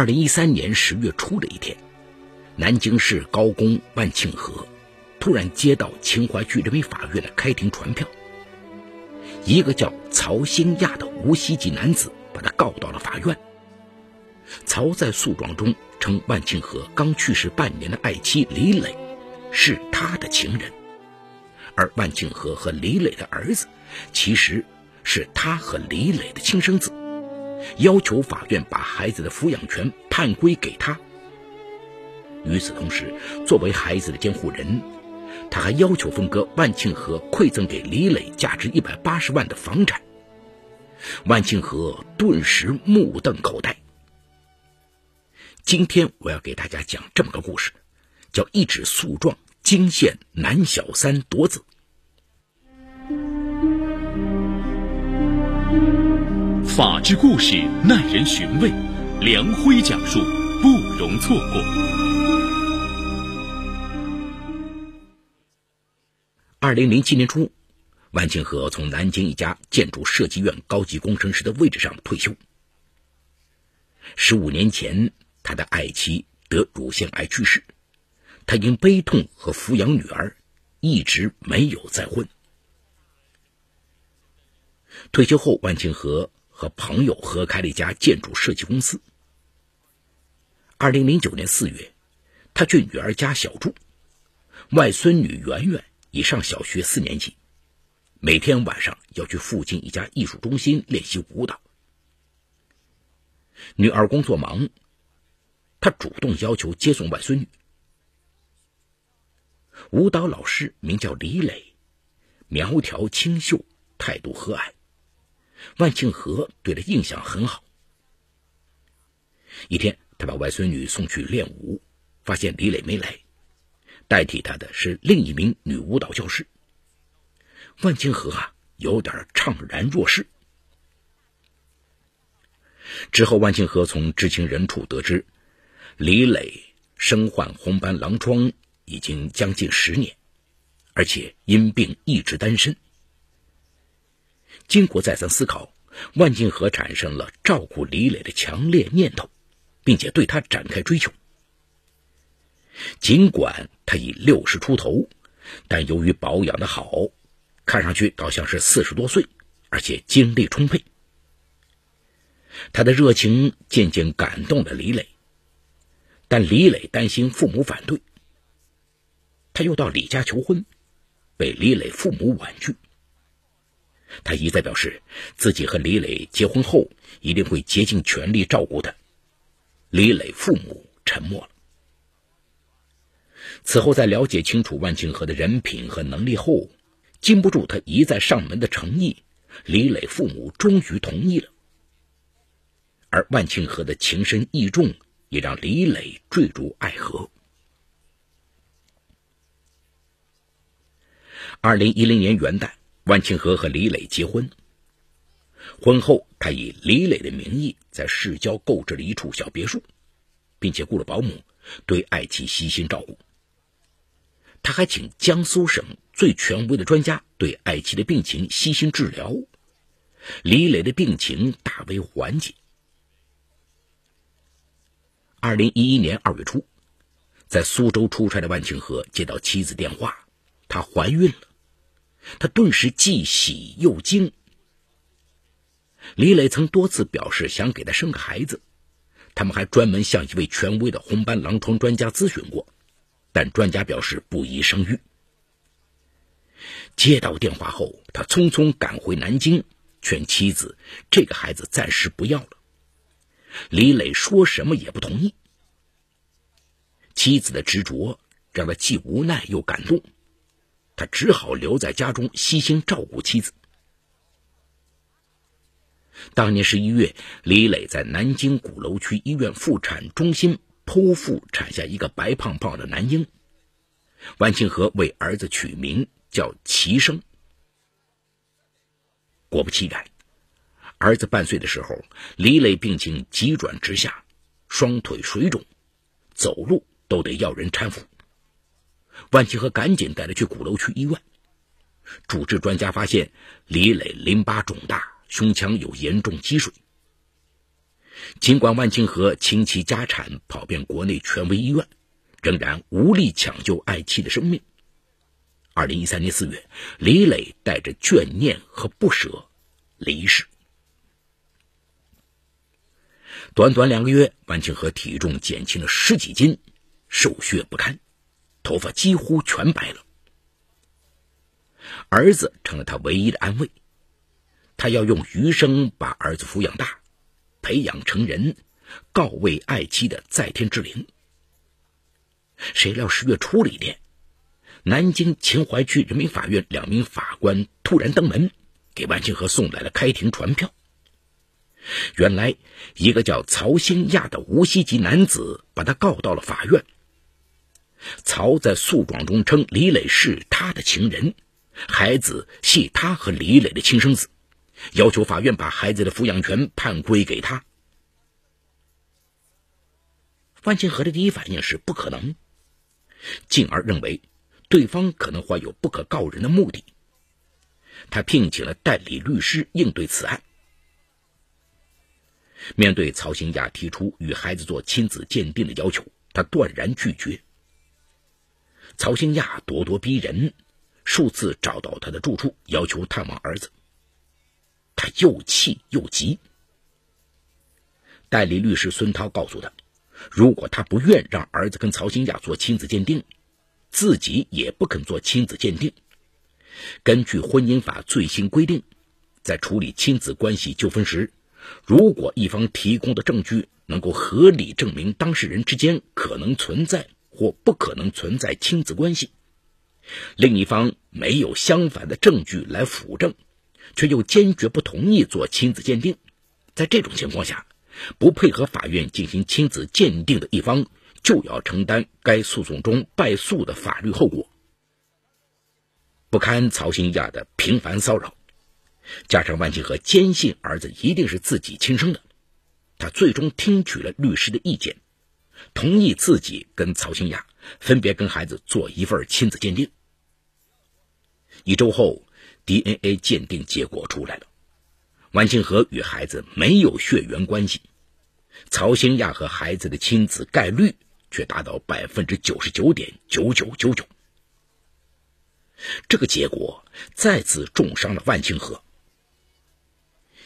二零一三年十月初的一天，南京市高工万庆和突然接到秦淮区人民法院的开庭传票，一个叫曹新亚的无锡籍男子把他告到了法院。曹在诉状中称，万庆和刚去世半年的爱妻李磊是他的情人，而万庆和和李磊的儿子其实是他和李磊的亲生子，要求法院把孩子的抚养权判归给他。与此同时，作为孩子的监护人，他还要求分割万庆和馈赠给李磊价值一百八十万的房产。万庆和顿时目瞪口呆。今天我要给大家讲这么个故事，叫“一纸诉状惊现男小三夺子”。法治故事耐人寻味，梁辉讲述不容错过。二零零七年初，万庆和从南京一家建筑设计院高级工程师的位置上退休。十五年前。他的爱妻得乳腺癌去世，他因悲痛和抚养女儿，一直没有再婚。退休后，万庆和和朋友合开了一家建筑设计公司。二零零九年四月，他去女儿家小住，外孙女圆圆已上小学四年级，每天晚上要去附近一家艺术中心练习舞蹈。女儿工作忙。他主动要求接送外孙女。舞蹈老师名叫李磊，苗条清秀，态度和蔼。万庆和对他印象很好。一天，他把外孙女送去练舞，发现李磊没来，代替他的是另一名女舞蹈教师。万庆和啊，有点怅然若失。之后，万庆和从知情人处得知。李磊身患红斑狼疮已经将近十年，而且因病一直单身。经过再三思考，万庆和产生了照顾李磊的强烈念头，并且对他展开追求。尽管他已六十出头，但由于保养的好，看上去倒像是四十多岁，而且精力充沛。他的热情渐渐感动了李磊。但李磊担心父母反对，他又到李家求婚，被李磊父母婉拒。他一再表示自己和李磊结婚后一定会竭尽全力照顾他。李磊父母沉默了。此后，在了解清楚万庆和的人品和能力后，经不住他一再上门的诚意，李磊父母终于同意了。而万庆和的情深意重。也让李磊坠入爱河。二零一零年元旦，万庆和和李磊结婚。婚后，他以李磊的名义在市郊购置了一处小别墅，并且雇了保姆，对爱妻悉心照顾。他还请江苏省最权威的专家对爱妻的病情悉心治疗，李磊的病情大为缓解。二零一一年二月初，在苏州出差的万庆和接到妻子电话，她怀孕了。他顿时既喜又惊。李磊曾多次表示想给他生个孩子，他们还专门向一位权威的红斑狼疮专家咨询过，但专家表示不宜生育。接到电话后，他匆匆赶回南京，劝妻子这个孩子暂时不要了。李磊说什么也不同意。妻子的执着让他既无奈又感动，他只好留在家中悉心照顾妻子。当年十一月，李磊在南京鼓楼区医院妇产中心剖腹产下一个白胖胖的男婴，万庆和为儿子取名叫齐生。果不其然。儿子半岁的时候，李磊病情急转直下，双腿水肿，走路都得要人搀扶。万庆和赶紧带他去鼓楼区医院。主治专家发现李磊淋巴肿大，胸腔有严重积水。尽管万庆和倾其家产跑遍国内权威医院，仍然无力抢救爱妻的生命。二零一三年四月，李磊带着眷念和不舍离世。短短两个月，万庆和体重减轻了十几斤，瘦削不堪，头发几乎全白了。儿子成了他唯一的安慰，他要用余生把儿子抚养大，培养成人，告慰爱妻的在天之灵。谁料十月初的一天，南京秦淮区人民法院两名法官突然登门，给万庆和送来了开庭传票。原来，一个叫曹兴亚的无锡籍男子把他告到了法院。曹在诉状中称李磊是他的情人，孩子系他和李磊的亲生子，要求法院把孩子的抚养权判归给他。万庆和的第一反应是不可能，进而认为对方可能怀有不可告人的目的。他聘请了代理律师应对此案。面对曹新亚提出与孩子做亲子鉴定的要求，他断然拒绝。曹新亚咄咄逼人，数次找到他的住处，要求探望儿子。他又气又急。代理律师孙涛告诉他，如果他不愿让儿子跟曹新亚做亲子鉴定，自己也不肯做亲子鉴定。根据婚姻法最新规定，在处理亲子关系纠纷时，如果一方提供的证据能够合理证明当事人之间可能存在或不可能存在亲子关系，另一方没有相反的证据来辅证，却又坚决不同意做亲子鉴定，在这种情况下，不配合法院进行亲子鉴定的一方就要承担该诉讼中败诉的法律后果。不堪曹新亚的频繁骚扰。加上万庆和坚信儿子一定是自己亲生的，他最终听取了律师的意见，同意自己跟曹新雅分别跟孩子做一份亲子鉴定。一周后，DNA 鉴定结果出来了，万庆和与孩子没有血缘关系，曹新亚和孩子的亲子概率却达到百分之九十九点九九九九。这个结果再次重伤了万庆和。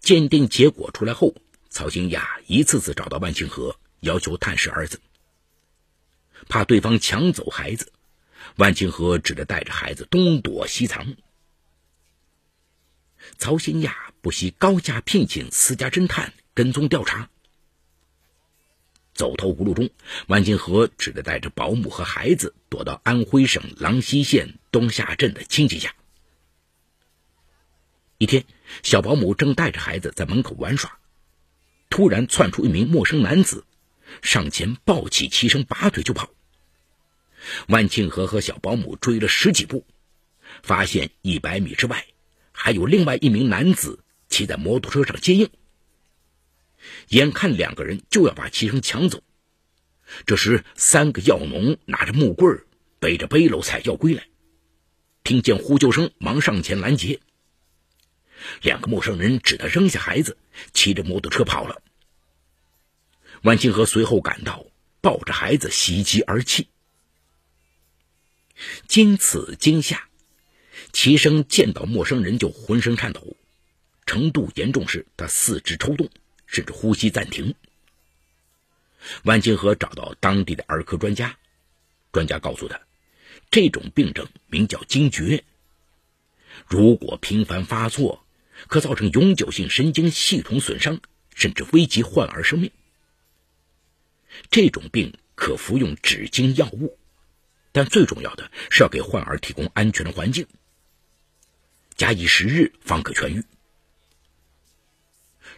鉴定结果出来后，曹兴亚一次次找到万庆和，要求探视儿子。怕对方抢走孩子，万庆和只得带着孩子东躲西藏。曹新亚不惜高价聘请私家侦探跟踪调查。走投无路中，万庆和只得带着保姆和孩子躲到安徽省郎溪县东下镇的亲戚家。一天，小保姆正带着孩子在门口玩耍，突然窜出一名陌生男子，上前抱起齐生，拔腿就跑。万庆和和小保姆追了十几步，发现一百米之外还有另外一名男子骑在摩托车上接应。眼看两个人就要把齐生抢走，这时三个药农拿着木棍背着背篓采药归来，听见呼救声，忙上前拦截。两个陌生人只得扔下孩子，骑着摩托车跑了。万庆和随后赶到，抱着孩子喜极而泣。经此惊吓，齐生见到陌生人就浑身颤抖，程度严重时他四肢抽动，甚至呼吸暂停。万庆和找到当地的儿科专家，专家告诉他，这种病症名叫惊厥，如果频繁发作。可造成永久性神经系统损伤，甚至危及患儿生命。这种病可服用止惊药物，但最重要的是要给患儿提供安全的环境。假以时日方可痊愈。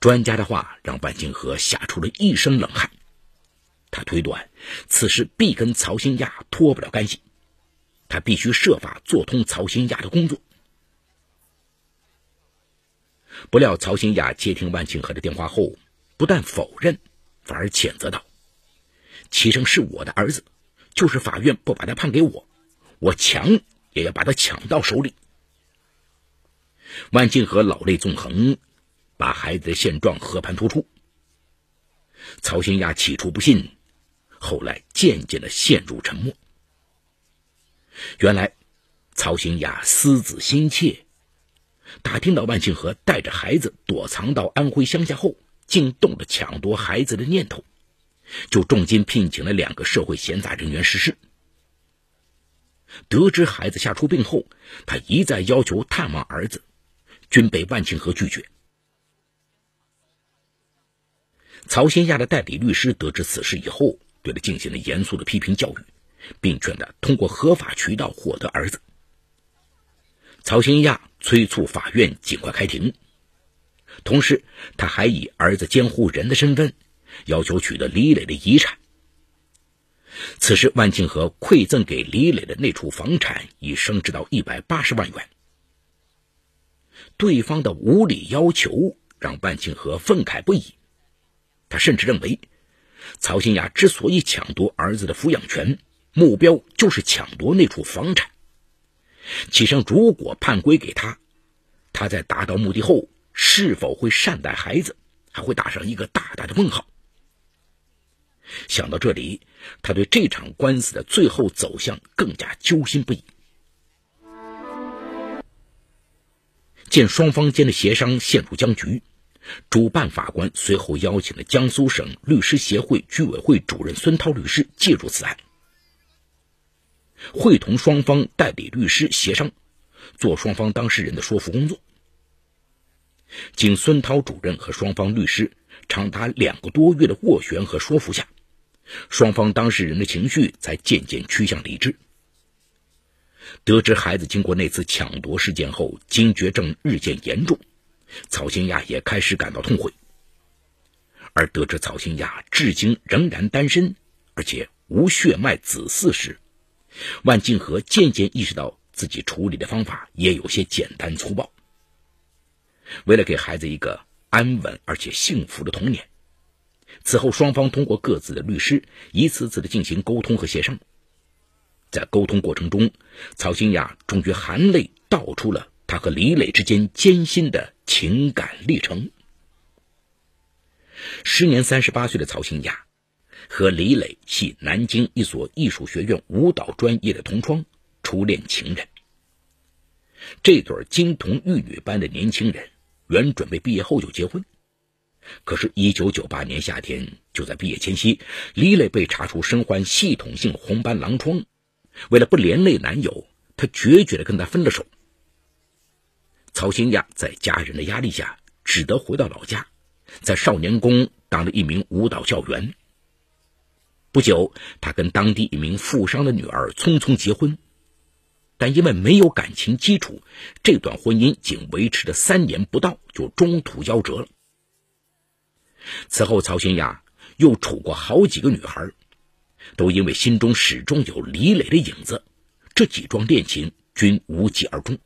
专家的话让万金河吓出了一身冷汗，他推断此事必跟曹新亚脱不了干系，他必须设法做通曹新亚的工作。不料曹新雅接听万庆和的电话后，不但否认，反而谴责道：“齐生是我的儿子，就是法院不把他判给我，我抢也要把他抢到手里。”万庆和老泪纵横，把孩子的现状和盘托出。曹新亚起初不信，后来渐渐的陷入沉默。原来，曹新亚思子心切，打听到万庆和带着孩子躲藏到安徽乡下后，竟动了抢夺孩子的念头，就重金聘请了两个社会闲杂人员实施。得知孩子吓出病后，他一再要求探望儿子，均被万庆和拒绝。曹新亚的代理律师得知此事以后，对他进行了严肃的批评教育，并劝他通过合法渠道获得儿子。曹新亚催促法院尽快开庭，同时他还以儿子监护人的身份，要求取得李磊的遗产。此时，万庆和馈赠给李磊的那处房产已升值到一百八十万元。对方的无理要求让万庆和愤慨不已。他甚至认为，曹新雅之所以抢夺儿子的抚养权，目标就是抢夺那处房产。其实，如果判归给他，他在达到目的后是否会善待孩子，还会打上一个大大的问号。想到这里，他对这场官司的最后走向更加揪心不已。见双方间的协商陷入僵局。主办法官随后邀请了江苏省律师协会居委会主任孙涛律师介入此案，会同双方代理律师协商，做双方当事人的说服工作。经孙涛主任和双方律师长达两个多月的斡旋和说服下，双方当事人的情绪才渐渐趋向理智。得知孩子经过那次抢夺事件后，惊厥症日渐严重。曹新亚也开始感到痛悔，而得知曹新亚至今仍然单身，而且无血脉子嗣时，万静和渐渐意识到自己处理的方法也有些简单粗暴。为了给孩子一个安稳而且幸福的童年，此后双方通过各自的律师一次次的进行沟通和协商。在沟通过程中，曹新亚终于含泪道出了他和李磊之间艰辛的。情感历程。时年三十八岁的曹新雅和李磊系南京一所艺术学院舞蹈专业的同窗，初恋情人。这对金童玉女般的年轻人，原准备毕业后就结婚，可是，一九九八年夏天，就在毕业前夕，李磊被查出身患系统性红斑狼疮，为了不连累男友，他决绝的跟他分了手。曹新亚在家人的压力下，只得回到老家，在少年宫当了一名舞蹈教员。不久，他跟当地一名富商的女儿匆匆结婚，但因为没有感情基础，这段婚姻仅维持了三年不到，就中途夭折了。此后，曹新亚又处过好几个女孩，都因为心中始终有李磊的影子，这几桩恋情均无疾而终。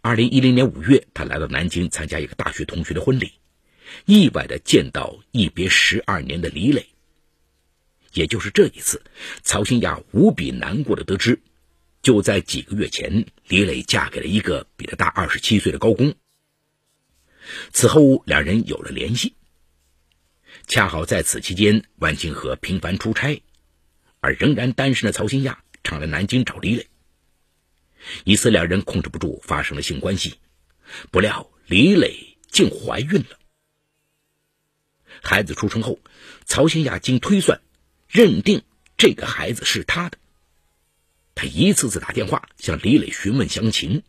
二零一零年五月，他来到南京参加一个大学同学的婚礼，意外的见到一别十二年的李磊。也就是这一次，曹新亚无比难过的得知，就在几个月前，李磊嫁给了一个比他大二十七岁的高工。此后，两人有了联系。恰好在此期间，万清河频繁出差，而仍然单身的曹新亚常来南京找李磊。一次，两人控制不住发生了性关系，不料李磊竟怀孕了。孩子出生后，曹新亚经推算，认定这个孩子是他的。她一次次打电话向李磊询问详情。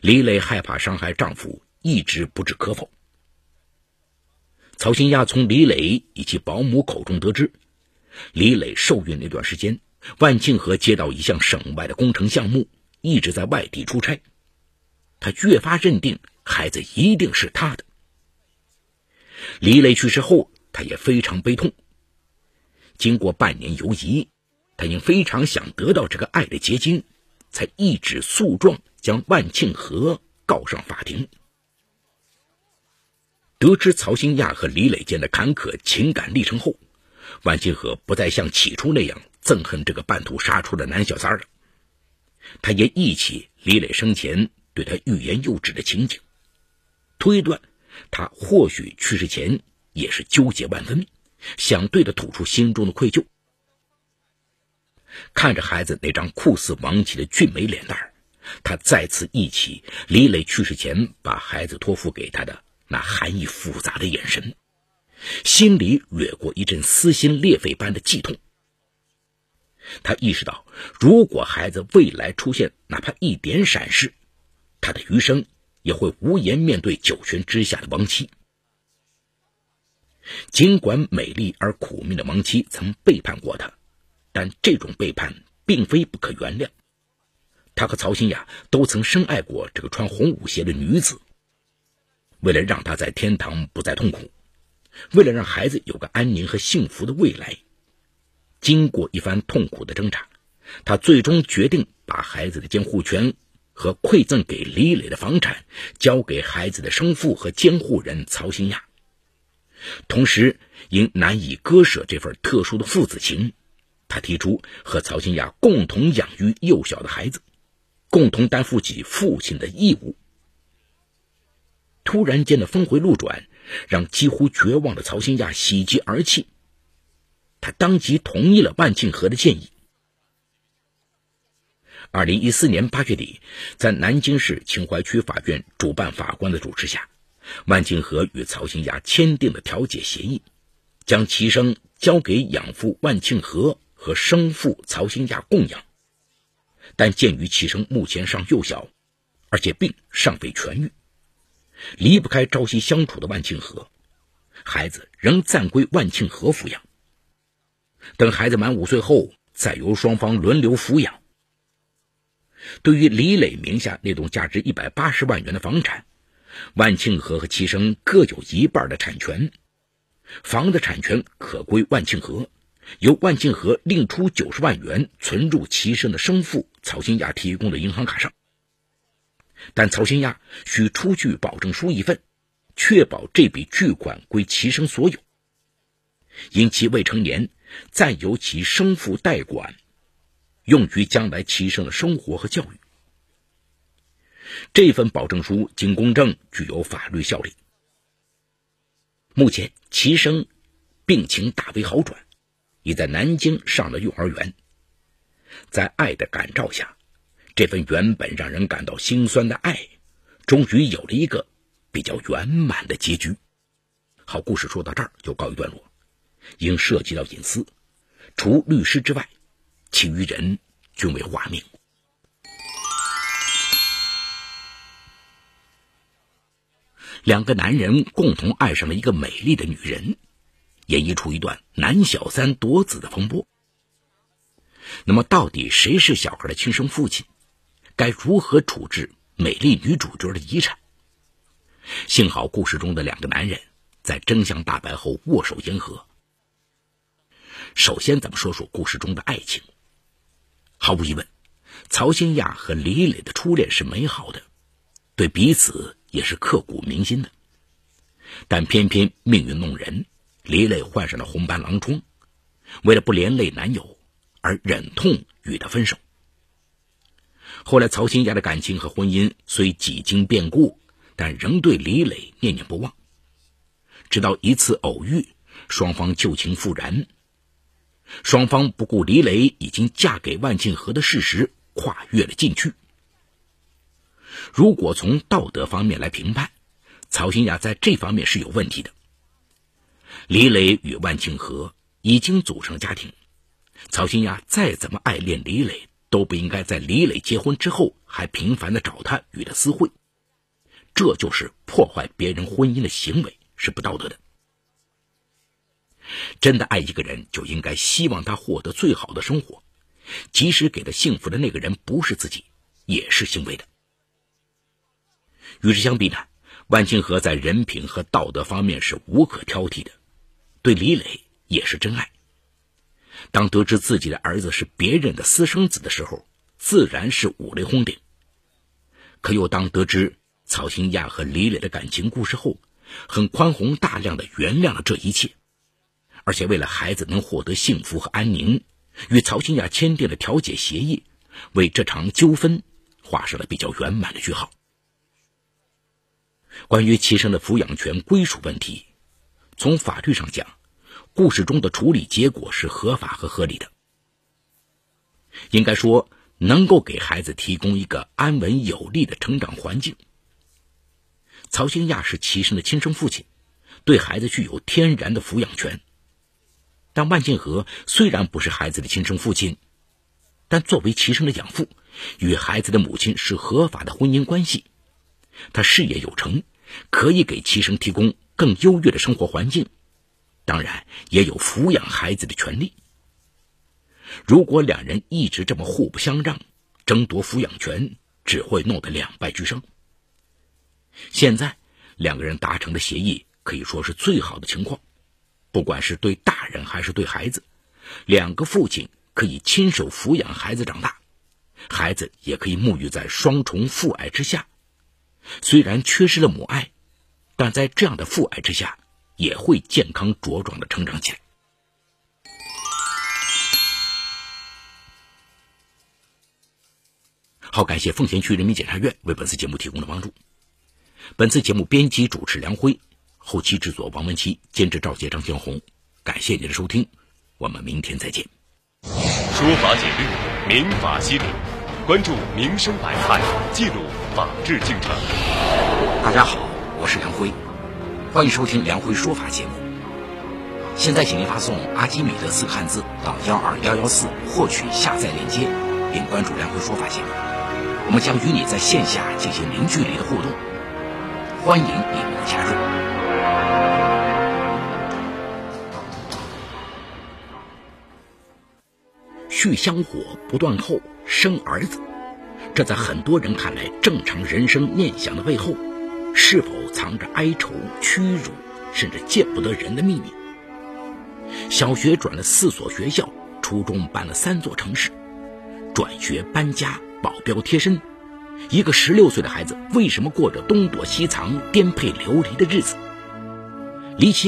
李磊害怕伤害丈夫，一直不置可否。曹新亚从李磊以及保姆口中得知，李磊受孕那段时间。万庆和接到一项省外的工程项目，一直在外地出差。他越发认定孩子一定是他的。李磊去世后，他也非常悲痛。经过半年犹疑，他因非常想得到这个爱的结晶，才一纸诉状将万庆和告上法庭。得知曹新亚和李磊间的坎坷情感历程后，万金河不再像起初那样。憎恨这个半途杀出的男小三了，他也忆起李磊生前对他欲言又止的情景，推断他或许去世前也是纠结万分，想对着吐出心中的愧疚。看着孩子那张酷似王琦的俊美脸蛋他再次忆起李磊去世前把孩子托付给他的那含义复杂的眼神，心里掠过一阵撕心裂肺般的悸痛。他意识到，如果孩子未来出现哪怕一点闪失，他的余生也会无颜面对九泉之下的亡妻。尽管美丽而苦命的亡妻曾背叛过他，但这种背叛并非不可原谅。他和曹新雅都曾深爱过这个穿红舞鞋的女子。为了让他在天堂不再痛苦，为了让孩子有个安宁和幸福的未来，经过一番痛苦的挣扎，他最终决定把孩子的监护权和馈赠给李磊的房产交给孩子的生父和监护人曹新亚。同时，因难以割舍这份特殊的父子情，他提出和曹新亚共同养育幼小的孩子。共同担负起父亲的义务。突然间的峰回路转，让几乎绝望的曹新亚喜极而泣。他当即同意了万庆和的建议。二零一四年八月底，在南京市秦淮区法院主办法官的主持下，万庆和与曹新亚签订了调解协议，将齐生交给养父万庆和和生父曹新亚供养。但鉴于齐生目前尚幼小，而且病尚未痊愈，离不开朝夕相处的万庆和，孩子仍暂归万庆和抚养。等孩子满五岁后，再由双方轮流抚养。对于李磊名下那栋价值一百八十万元的房产，万庆和和齐生各有一半的产权，房子产权可归万庆和。由万庆和另出九十万元存入齐生的生父曹新亚提供的银行卡上，但曹新亚需出具保证书一份，确保这笔巨款归齐生所有。因其未成年，暂由其生父代管，用于将来齐生的生活和教育。这份保证书经公证，具有法律效力。目前，齐生病情大为好转。已在南京上了幼儿园，在爱的感召下，这份原本让人感到心酸的爱，终于有了一个比较圆满的结局。好，故事说到这儿就告一段落。因涉及到隐私，除律师之外，其余人均为化名。两个男人共同爱上了一个美丽的女人。演绎出一段男小三夺子的风波。那么，到底谁是小孩的亲生父亲？该如何处置美丽女主角的遗产？幸好故事中的两个男人在真相大白后握手言和。首先，咱们说说故事中的爱情。毫无疑问，曹新亚和李磊的初恋是美好的，对彼此也是刻骨铭心的。但偏偏命运弄人。李磊患上了红斑狼疮，为了不连累男友，而忍痛与他分手。后来，曹新亚的感情和婚姻虽几经变故，但仍对李磊念念不忘。直到一次偶遇，双方旧情复燃。双方不顾李磊已经嫁给万庆和的事实，跨越了禁区。如果从道德方面来评判，曹新亚在这方面是有问题的。李磊与万庆和已经组成家庭，曹新亚再怎么爱恋李磊，都不应该在李磊结婚之后还频繁的找他与他私会，这就是破坏别人婚姻的行为，是不道德的。真的爱一个人，就应该希望他获得最好的生活，即使给他幸福的那个人不是自己，也是欣慰的。与之相比呢，万庆和在人品和道德方面是无可挑剔的。对李磊也是真爱。当得知自己的儿子是别人的私生子的时候，自然是五雷轰顶。可又当得知曹新亚和李磊的感情故事后，很宽宏大量的原谅了这一切，而且为了孩子能获得幸福和安宁，与曹新亚签订了调解协议，为这场纠纷画上了比较圆满的句号。关于齐生的抚养权归属问题。从法律上讲，故事中的处理结果是合法和合理的。应该说，能够给孩子提供一个安稳有利的成长环境。曹兴亚是齐生的亲生父亲，对孩子具有天然的抚养权。但万庆和虽然不是孩子的亲生父亲，但作为齐生的养父，与孩子的母亲是合法的婚姻关系。他事业有成，可以给齐生提供更优越的生活环境，当然也有抚养孩子的权利。如果两人一直这么互不相让，争夺抚养权，只会弄得两败俱伤。现在两个人达成的协议可以说是最好的情况，不管是对大人还是对孩子，两个父亲可以亲手抚养孩子长大，孩子也可以沐浴在双重父爱之下。虽然缺失了母爱，但在这样的父爱之下，也会健康茁壮的成长起来。好，感谢奉贤区人民检察院为本次节目提供的帮助。本次节目编辑主持梁辉，后期制作王文琪，监制赵杰、张建红。感谢您的收听，我们明天再见。说法解律，民法析理，关注民生百态，记录法治进程。大家好，我是梁辉，欢迎收听梁辉说法节目。现在，请您发送“阿基米德”四个汉字到幺二幺幺四获取下载链接，并关注梁辉说法节目。我们将与你在线下进行零距离的互动，欢迎你们的加入。续香火不断后生儿子，这在很多人看来正常人生念想的背后，是否藏着哀愁、屈辱，甚至见不得人的秘密？小学转了四所学校，初中搬了三座城市，转学搬家。保镖贴身，一个十六岁的孩子为什么过着东躲西藏、颠沛流离的日子？离奇。